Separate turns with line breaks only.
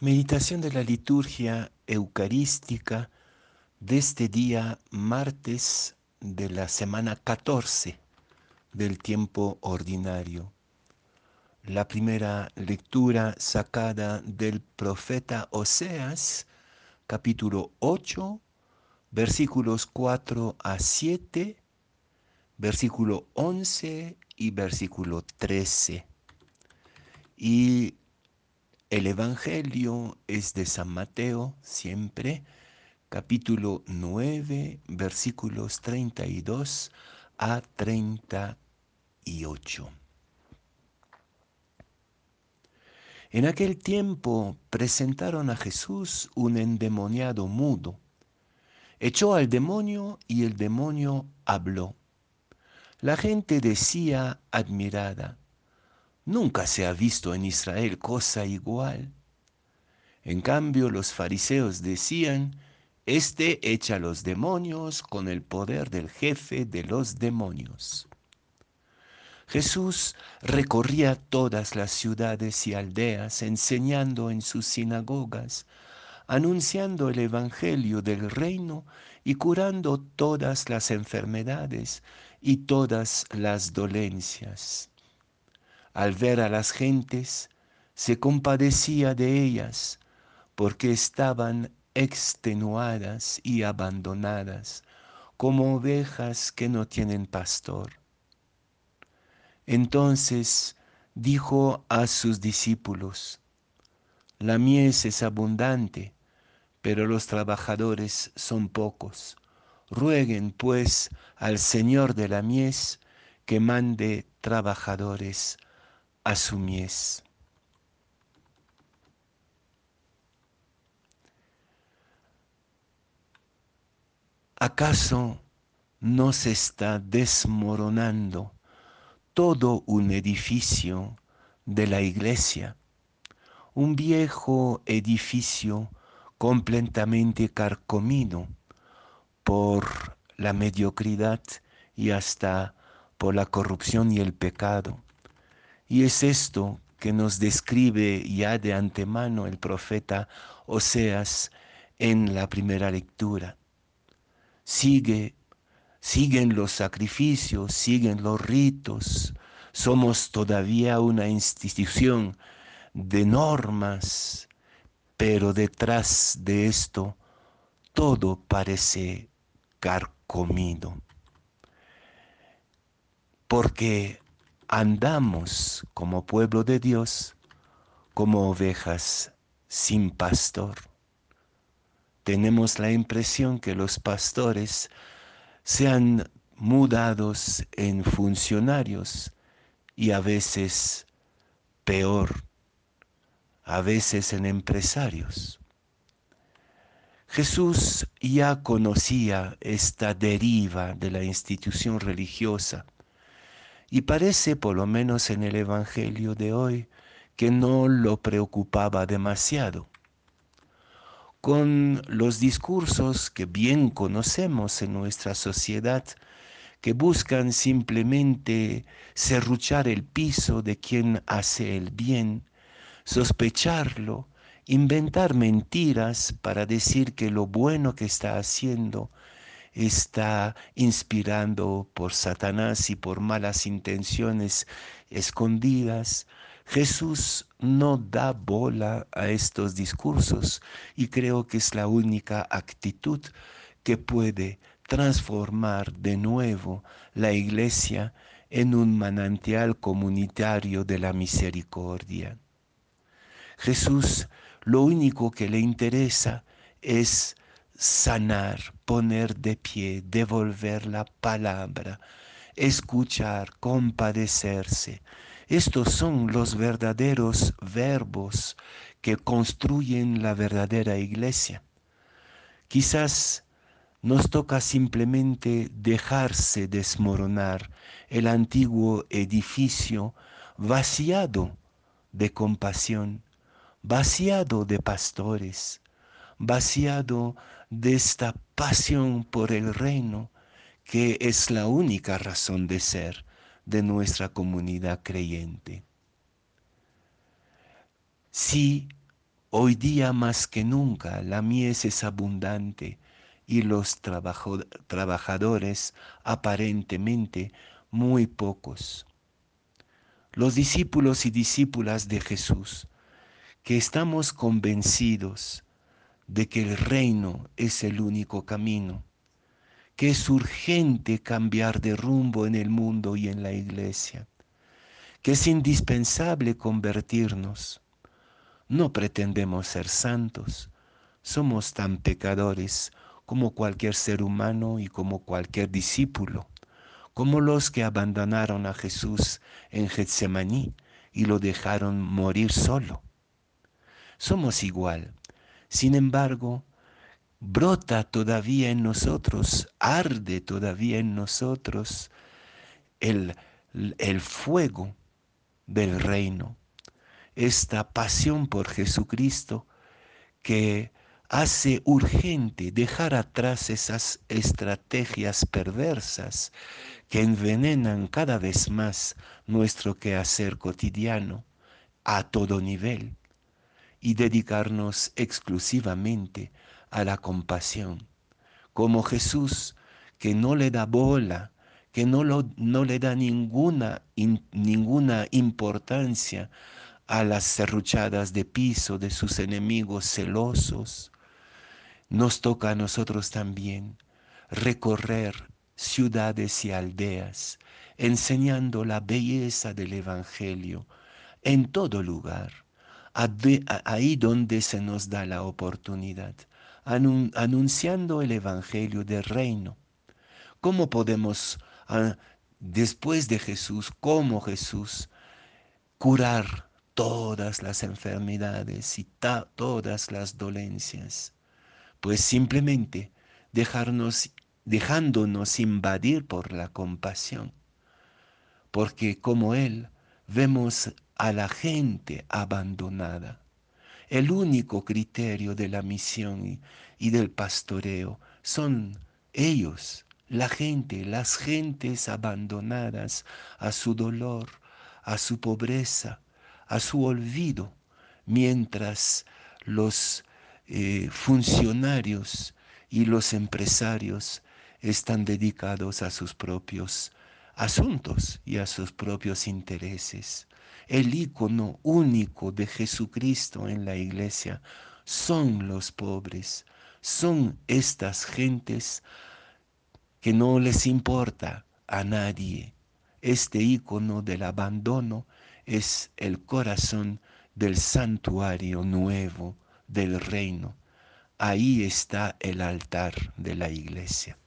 Meditación de la liturgia eucarística de este día martes de la semana 14 del tiempo ordinario. La primera lectura sacada del profeta Oseas, capítulo 8, versículos 4 a 7, versículo 11 y versículo 13. Y el Evangelio es de San Mateo, siempre, capítulo 9, versículos 32 a 38. En aquel tiempo presentaron a Jesús un endemoniado mudo. Echó al demonio y el demonio habló. La gente decía admirada, Nunca se ha visto en Israel cosa igual. En cambio, los fariseos decían, Este echa los demonios con el poder del jefe de los demonios. Jesús recorría todas las ciudades y aldeas, enseñando en sus sinagogas, anunciando el Evangelio del reino y curando todas las enfermedades y todas las dolencias. Al ver a las gentes, se compadecía de ellas, porque estaban extenuadas y abandonadas, como ovejas que no tienen pastor. Entonces dijo a sus discípulos, La mies es abundante, pero los trabajadores son pocos. Rueguen pues al Señor de la mies que mande trabajadores a su mies. ¿Acaso no se está desmoronando todo un edificio de la iglesia? Un viejo edificio completamente carcomido por la mediocridad y hasta por la corrupción y el pecado. Y es esto que nos describe ya de antemano el profeta Oseas en la primera lectura. Sigue, siguen los sacrificios, siguen los ritos. Somos todavía una institución de normas, pero detrás de esto todo parece carcomido. Porque andamos como pueblo de Dios como ovejas sin pastor. Tenemos la impresión que los pastores sean mudados en funcionarios y a veces peor, a veces en empresarios. Jesús ya conocía esta deriva de la institución religiosa y parece, por lo menos en el Evangelio de hoy, que no lo preocupaba demasiado. Con los discursos que bien conocemos en nuestra sociedad, que buscan simplemente serruchar el piso de quien hace el bien, sospecharlo, inventar mentiras para decir que lo bueno que está haciendo está inspirando por Satanás y por malas intenciones escondidas, Jesús no da bola a estos discursos y creo que es la única actitud que puede transformar de nuevo la iglesia en un manantial comunitario de la misericordia. Jesús lo único que le interesa es sanar, poner de pie, devolver la palabra, escuchar, compadecerse. Estos son los verdaderos verbos que construyen la verdadera iglesia. Quizás nos toca simplemente dejarse desmoronar el antiguo edificio vaciado de compasión, vaciado de pastores, vaciado de esta pasión por el reino que es la única razón de ser de nuestra comunidad creyente. Si Hoy día más que nunca la mies es abundante y los trabajadores aparentemente muy pocos. Los discípulos y discípulas de Jesús, que estamos convencidos de que el reino es el único camino, que es urgente cambiar de rumbo en el mundo y en la iglesia, que es indispensable convertirnos. No pretendemos ser santos, somos tan pecadores como cualquier ser humano y como cualquier discípulo, como los que abandonaron a Jesús en Getsemaní y lo dejaron morir solo. Somos igual. Sin embargo, brota todavía en nosotros, arde todavía en nosotros el, el fuego del reino, esta pasión por Jesucristo que hace urgente dejar atrás esas estrategias perversas que envenenan cada vez más nuestro quehacer cotidiano a todo nivel y dedicarnos exclusivamente a la compasión, como Jesús que no le da bola, que no, no le da ninguna, ninguna importancia a las serruchadas de piso de sus enemigos celosos, nos toca a nosotros también recorrer ciudades y aldeas, enseñando la belleza del Evangelio en todo lugar, ahí donde se nos da la oportunidad, anunciando el Evangelio del reino. ¿Cómo podemos, ah, después de Jesús, como Jesús, curar todas las enfermedades y todas las dolencias? pues simplemente dejarnos, dejándonos invadir por la compasión, porque como Él vemos a la gente abandonada. El único criterio de la misión y, del pastoreo son ellos, la gente, las gentes abandonadas a su dolor, a su pobreza, a su olvido, mientras los eh, funcionarios y los empresarios están dedicados a sus propios asuntos y a sus propios intereses. El icono único de Jesucristo en la iglesia son los pobres, son estas gentes que no les importa a nadie. Este icono del abandono es el corazón del santuario nuevo del reino. Ahí está el altar de la iglesia.